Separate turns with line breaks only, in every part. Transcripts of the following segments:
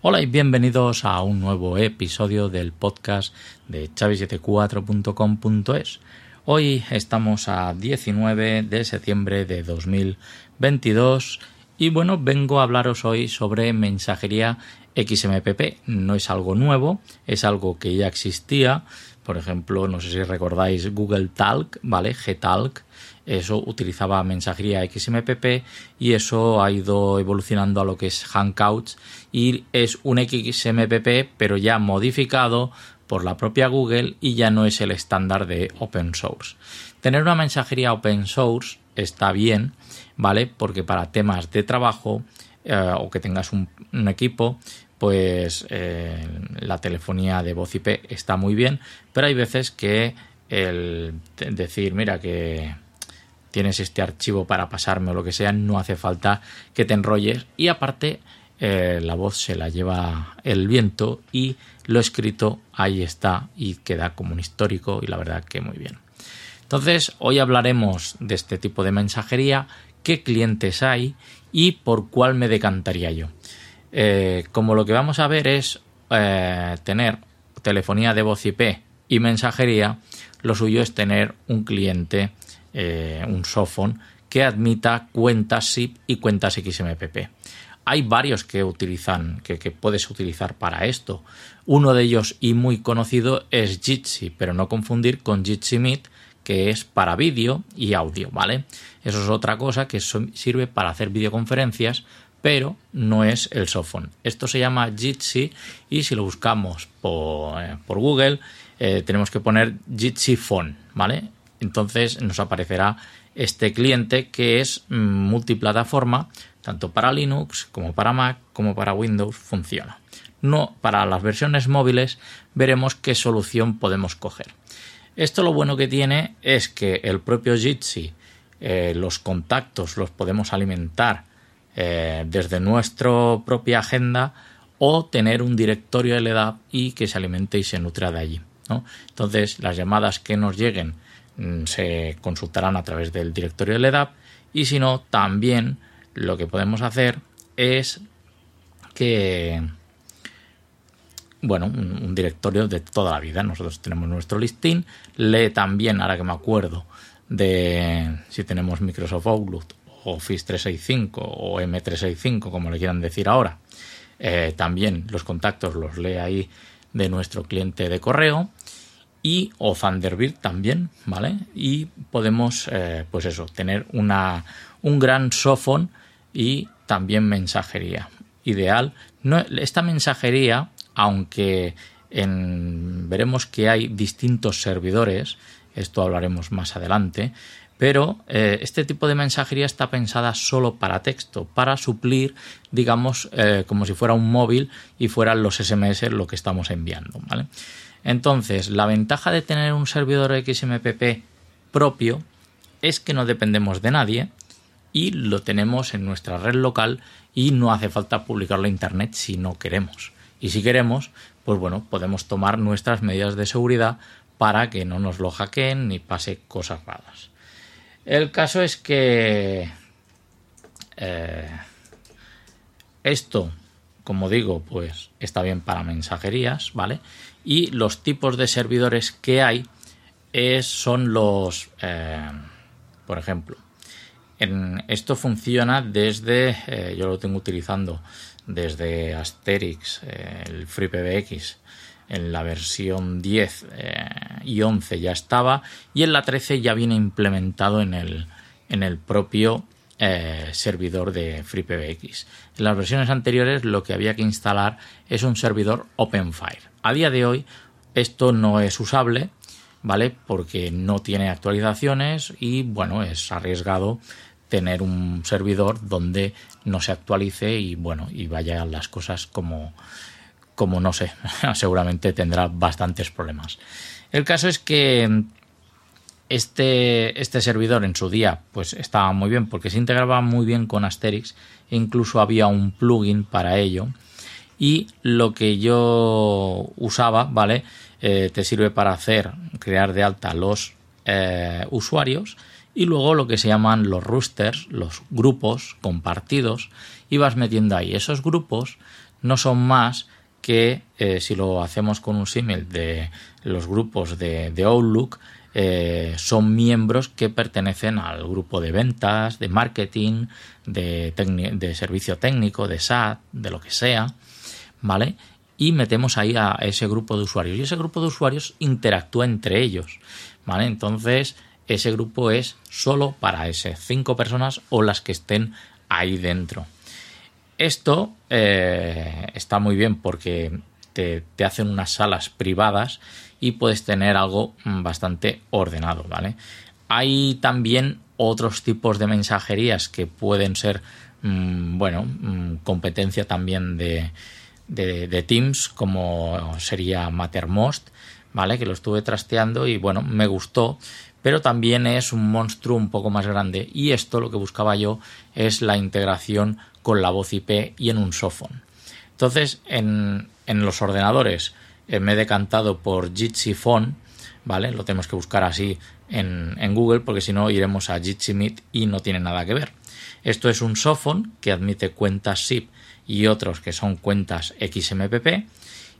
Hola y bienvenidos a un nuevo episodio del podcast de chavi74.com.es. Hoy estamos a 19 de septiembre de 2022 y bueno, vengo a hablaros hoy sobre mensajería XMPP. No es algo nuevo, es algo que ya existía. Por ejemplo, no sé si recordáis Google Talk, ¿vale? Gtalk eso utilizaba mensajería XMPP y eso ha ido evolucionando a lo que es Hangouts y es un XMPP pero ya modificado por la propia Google y ya no es el estándar de open source. Tener una mensajería open source está bien, ¿vale? Porque para temas de trabajo eh, o que tengas un, equipo, pues eh, la telefonía de voz IP está muy bien, pero hay veces que el decir, mira que tienes este archivo para pasarme o lo que sea, no hace falta que te enrolles y aparte eh, la voz se la lleva el viento y lo escrito ahí está y queda como un histórico y la verdad que muy bien. Entonces hoy hablaremos de este tipo de mensajería, qué clientes hay y por cuál me decantaría yo. Eh, como lo que vamos a ver es eh, tener telefonía de voz IP y mensajería, lo suyo es tener un cliente eh, un softphone que admita cuentas SIP y cuentas XMPP. Hay varios que utilizan, que, puedes utilizar para esto. Uno de ellos y muy conocido es Jitsi, pero no confundir con Jitsi Meet, que es para vídeo y audio, ¿vale? Eso es otra cosa que sirve para hacer videoconferencias, pero no es el softphone. Esto se llama Jitsi y si lo buscamos por, eh, Google eh, tenemos que poner Jitsi Phone, ¿vale? entonces nos aparecerá este cliente que es multiplataforma, tanto para Linux como para Mac como para Windows funciona. No para las versiones móviles veremos qué solución podemos coger. Esto lo bueno que tiene es que el propio Jitsi, eh, los contactos los podemos alimentar eh, desde nuestra propia agenda o tener un directorio LDAP y que se alimente y se nutra de allí. Entonces, las llamadas que nos lleguen Mm, se consultarán a través del directorio de LEDAP y si no, también lo que podemos hacer es que bueno, un, directorio de toda la vida. Nosotros tenemos nuestro listing, lee también, ahora que me acuerdo, de si tenemos Microsoft Outlook, Office 365 o M365, como le quieran decir ahora. Eh, también los contactos los lee ahí de nuestro cliente de correo y o Thunderbird también, ¿vale? Y podemos, eh, pues eso, tener una, un gran softphone y también mensajería. Ideal. Esta mensajería, aunque veremos que hay distintos servidores, esto hablaremos más adelante, pero eh, este tipo de mensajería está pensada solo para texto, para suplir, digamos, eh, como si fuera un móvil y fueran los SMS lo que estamos enviando. Entonces, la ventaja de tener un servidor XMPP propio es que no dependemos de nadie y lo tenemos en nuestra red local y no hace falta publicarlo a internet si no queremos. Y si queremos, pues bueno, podemos tomar nuestras medidas de seguridad para que no nos lo hackeen ni pase cosas raras. El caso es que eh, esto, como digo, pues está bien para mensajerías, ¿vale? y los tipos de servidores que hay es, son los, eh, por ejemplo, en, esto funciona desde, eh, yo lo tengo utilizando desde Asterix, eh, el FreePBX, en la versión 10 y 11 ya estaba y en la 13 ya viene implementado en el, en el propio servidor de FreePBX. En las versiones anteriores lo que había que instalar es un servidor OpenFire. A día de hoy esto no es usable, ¿vale? Porque no tiene actualizaciones y bueno, es arriesgado tener un servidor donde no se actualice y bueno, y vayan las cosas como como no sé, seguramente tendrá bastantes problemas. El caso es que este, este servidor en su día pues estaba muy bien porque se integraba muy bien con Asterix e incluso había un plugin para ello y lo que yo usaba, ¿vale? Eh, te sirve para hacer, crear de alta los eh, usuarios y luego lo que se llaman los roosters, los grupos compartidos y vas metiendo ahí. Esos grupos no son más que eh, si lo hacemos con un símil de los grupos de, Outlook, son miembros que pertenecen al grupo de ventas, de marketing, de, de servicio técnico, de SAT, de lo que sea. ¿vale? Y metemos ahí a ese grupo de usuarios. Y ese grupo de usuarios interactúa entre ellos, ¿vale? Entonces, ese grupo es solo para esas cinco personas o las que estén ahí dentro. Esto eh, está muy bien porque te, hacen unas salas privadas y puedes tener algo bastante ordenado, ¿vale? Hay también otros tipos de mensajerías que pueden ser, mm, bueno, mm, competencia también de, de, Teams como sería Mattermost, ¿vale? Que lo estuve trasteando y bueno, me gustó, pero también es un monstruo un poco más grande y esto lo que buscaba yo es la integración con la voz IP y en un softphone. Entonces, en, los ordenadores eh, me he decantado por Jitsi Phone, ¿vale? Lo tenemos que buscar así en, en Google porque si no iremos a Jitsi Meet y no tiene nada que ver. Esto es un softphone que admite cuentas SIP y otros que son cuentas XMPP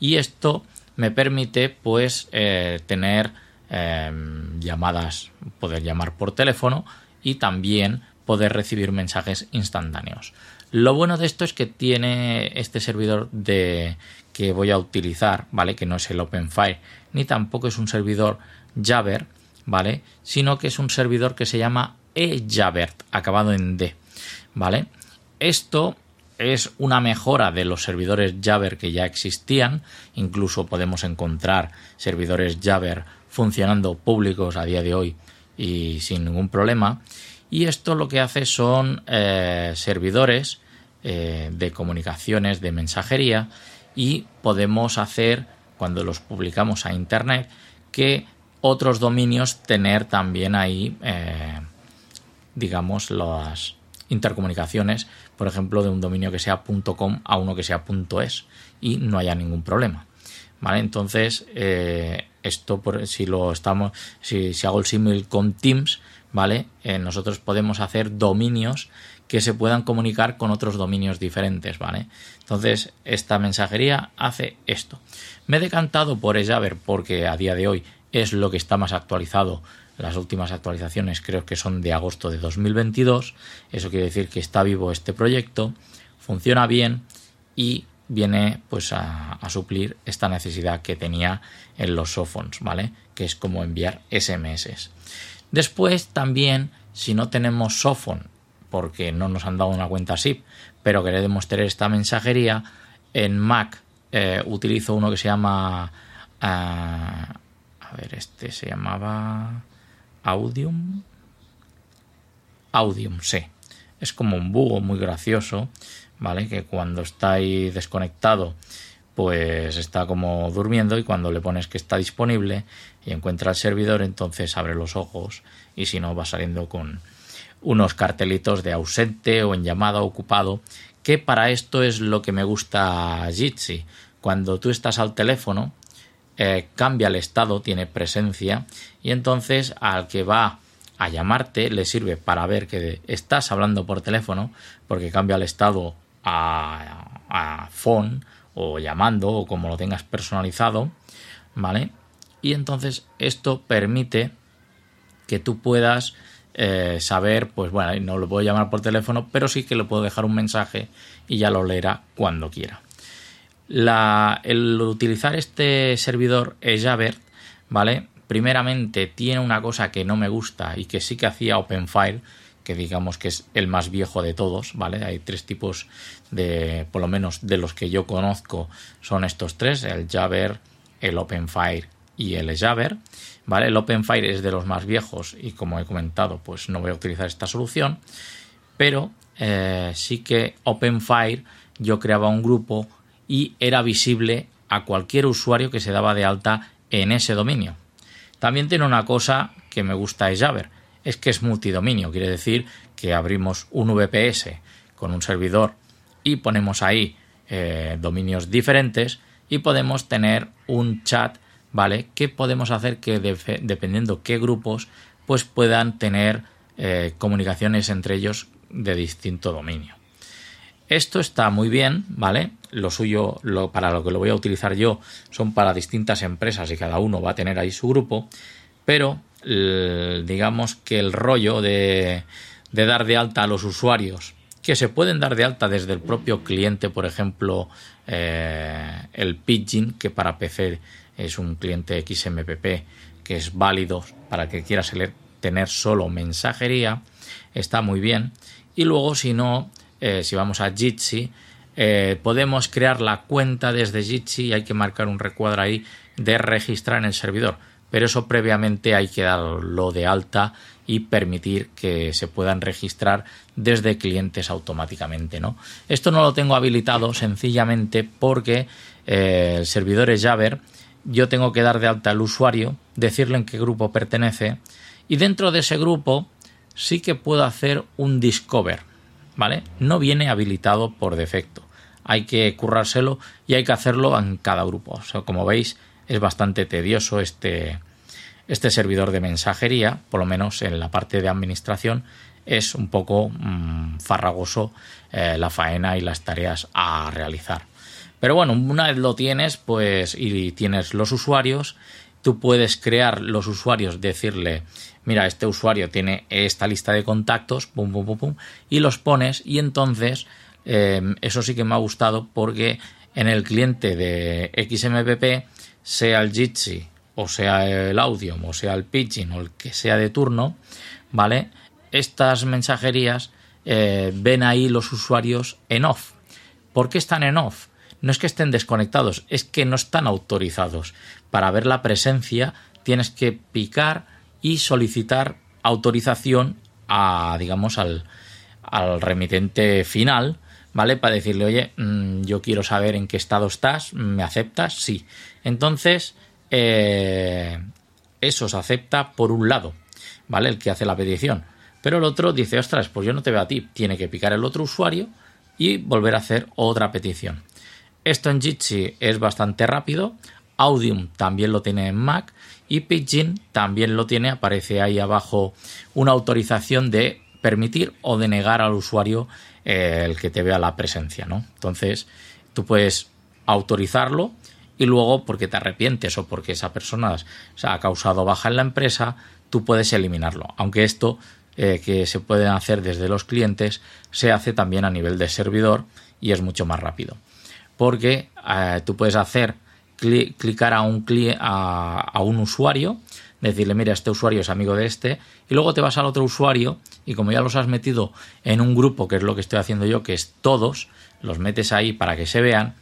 y esto me permite pues eh, tener em, llamadas, poder llamar por teléfono y también poder recibir mensajes instantáneos. Lo bueno de esto es que tiene este servidor de que voy a utilizar, ¿vale? Que no es el OpenFire ni tampoco es un servidor Jabber, ¿vale? Sino que es un servidor que se llama eJabbert, acabado en D, ¿vale? Esto es una mejora de los servidores Jabber que ya existían. Incluso podemos encontrar servidores Jabber funcionando públicos a día de hoy y sin ningún problema. Y esto lo que hace son eh, servidores eh, de comunicaciones, de mensajería y podemos hacer, cuando los publicamos a Internet, que otros dominios tener también ahí, eh, digamos, las intercomunicaciones, por ejemplo, de un dominio que sea .com a uno que sea .es y no haya ningún problema. ¿Vale? Entonces, eh, esto por, si lo estamos, si, hago el símil con Teams, ¿vale? Eh, nosotros podemos hacer dominios que se puedan comunicar con otros dominios diferentes, ¿vale? Entonces, esta mensajería hace esto. Me he decantado por Jabber porque a día de hoy es lo que está más actualizado las últimas actualizaciones creo que son de agosto de 2022. Eso quiere decir que está vivo este proyecto, funciona bien y viene pues a, suplir esta necesidad que tenía en los softphones, ¿vale? Que es como enviar SMS. Después también, si no tenemos softphone, porque no nos han dado una cuenta SIP, pero queremos tener esta mensajería, en Mac eh, utilizo uno que se llama... Ah, a ver, este se llamaba... Audium. Audium, sí. Es como un búho muy gracioso, ¿vale? Que cuando está ahí desconectado, pues está como durmiendo y cuando le pones que está disponible y encuentra el servidor, entonces abre los ojos y si no va saliendo con unos cartelitos de ausente o en llamada ocupado, que para esto es lo que me gusta Jitsi. Cuando tú estás al teléfono, eh, cambia el estado, tiene presencia y entonces al que va a llamarte le sirve para ver que estás hablando por teléfono porque cambia el estado a, phone o llamando o como lo tengas personalizado, ¿vale? Y entonces esto permite que tú puedas eh, saber, pues bueno, no lo puedo llamar por teléfono, pero sí que le puedo dejar un mensaje y ya lo leerá cuando quiera el utilizar este servidor Jabber, ¿vale? Primeramente tiene una cosa que no me gusta y que sí que hacía OpenFire, que digamos que es el más viejo de todos, ¿vale? Hay tres tipos de, por lo menos de los que yo conozco, son estos tres, el Jabber, el OpenFire y el Jabber, ¿vale? El OpenFire es de los más viejos y como he comentado, pues no voy a utilizar esta solución, pero eh, sí que OpenFire yo creaba un grupo y era visible a cualquier usuario que se daba de alta en ese dominio. También tiene una cosa que me gusta de Jabber, es que es multidominio, quiere decir que abrimos un VPS con un servidor y ponemos ahí eh, dominios diferentes y podemos tener un chat, ¿vale? Que podemos hacer que dependiendo qué grupos, pues puedan tener eh, comunicaciones entre ellos de distinto dominio. Esto está muy bien, ¿vale? Lo suyo, para lo que lo voy a utilizar yo, son para distintas empresas y cada uno va a tener ahí su grupo, pero digamos que el rollo de, dar de alta a los usuarios, que se pueden dar de alta desde el propio cliente, por ejemplo, eh, el Pidgin, que para PC es un cliente XMPP que es válido para que quiera tener solo mensajería, está muy bien. Y luego, si no, eh, si vamos a Jitsi, eh, podemos crear la cuenta desde Jitsi y hay que marcar un recuadro ahí de registrar en el servidor. Pero eso previamente hay que darlo de alta y permitir que se puedan registrar desde clientes automáticamente. ¿no? Esto no lo tengo habilitado sencillamente porque eh, el servidor es Java. Yo tengo que dar de alta al usuario, decirle en qué grupo pertenece y dentro de ese grupo sí que puedo hacer un discover. ¿Vale? No viene habilitado por defecto. Hay que currárselo y hay que hacerlo en cada grupo. como veis, es bastante tedioso este, este servidor de mensajería, por lo menos en la parte de administración, es un poco mm, farragoso eh, la faena y las tareas a realizar. Pero bueno, una vez lo tienes, pues y tienes los usuarios, tú puedes crear los usuarios, decirle, mira, este usuario tiene esta lista de contactos, pum, pum, pum, pum, y los pones y entonces em, eso sí que me ha gustado porque en el cliente de XMPP, sea el Jitsi o sea el Audium, o sea el Pidgin, o el que sea de turno, ¿vale? Estas mensajerías eh, ven ahí los usuarios en off. ¿Por qué están en off? No es que estén desconectados, es que no están autorizados. Para ver la presencia tienes que picar y solicitar autorización a, digamos, al remitente final, ¿vale? Para decirle, oye, mm, yo quiero saber en qué estado estás, ¿me aceptas? Sí. Entonces, eh, eso se acepta por un lado, ¿vale? El que hace la petición. Pero el otro dice, ostras, pues yo no te veo a ti. Tiene que picar el otro usuario y volver a hacer otra petición. Esto en Jitsi es bastante rápido. Audium también lo tiene en Mac y Pidgin también lo tiene. Aparece ahí abajo una autorización de permitir o denegar al usuario eh, el que te vea la presencia, ¿no? Entonces, tú puedes autorizarlo y luego porque te arrepientes o porque esa persona se ha causado baja en la empresa, tú puedes eliminarlo. Aunque esto eh, que se puede hacer desde los clientes se hace también a nivel de servidor y es mucho más rápido. Porque eh, tú puedes hacer clicar a un, a, a un usuario, decirle, mira, este usuario es amigo de este, y luego te vas al otro usuario y como ya los has metido en un grupo, que es lo que estoy haciendo yo, que es todos, los metes ahí para que se vean,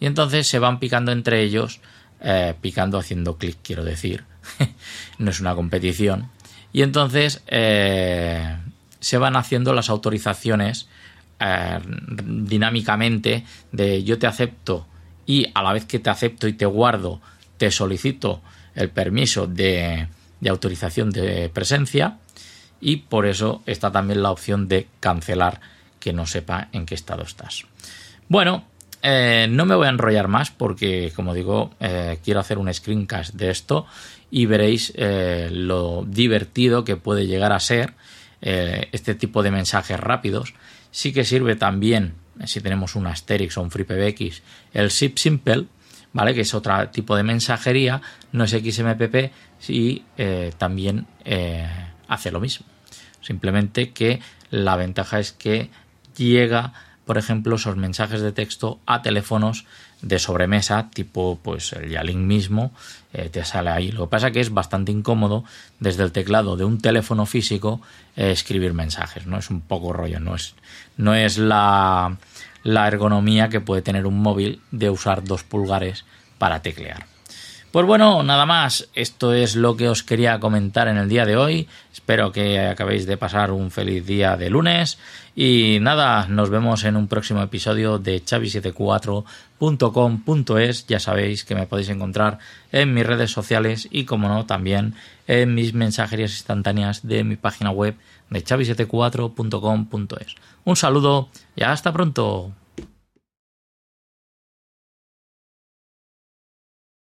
y entonces se van picando entre ellos, eh, picando haciendo clic, quiero decir. no es una competición. Y entonces eh, se van haciendo las autorizaciones eh, dinámicamente de yo te acepto y a la vez que te acepto y te guardo, te solicito el permiso de, autorización de presencia y por eso está también la opción de cancelar que no sepa en qué estado estás. Bueno, eh, no me voy a enrollar más porque, como digo, eh, quiero hacer un screencast de esto y veréis eh, lo divertido que puede llegar a ser este tipo de mensajes rápidos. Sí que sirve también, si tenemos un Asterix o un FreePBX, el Zip Simple, ¿vale? que es otro tipo de mensajería, no es XMPP y también hace lo mismo. Simplemente que la ventaja es que llega por ejemplo, esos mensajes de texto a teléfonos de sobremesa, tipo pues el Yalink mismo, eh, te sale ahí. Lo que pasa que es bastante incómodo desde el teclado de un teléfono físico eh, escribir mensajes, ¿no? Es un poco rollo, no es, no es la, la ergonomía que puede tener un móvil de usar dos pulgares para teclear. Pues bueno, nada más. Esto es lo que os quería comentar en el día de hoy. Espero que acabéis de pasar un feliz día de lunes. Y nada, nos vemos en un próximo episodio de chavi74.com.es. Ya sabéis que me podéis encontrar en mis redes sociales y, como no, también en mis mensajerías instantáneas de mi página web de chavi74.com.es. Un saludo y hasta pronto.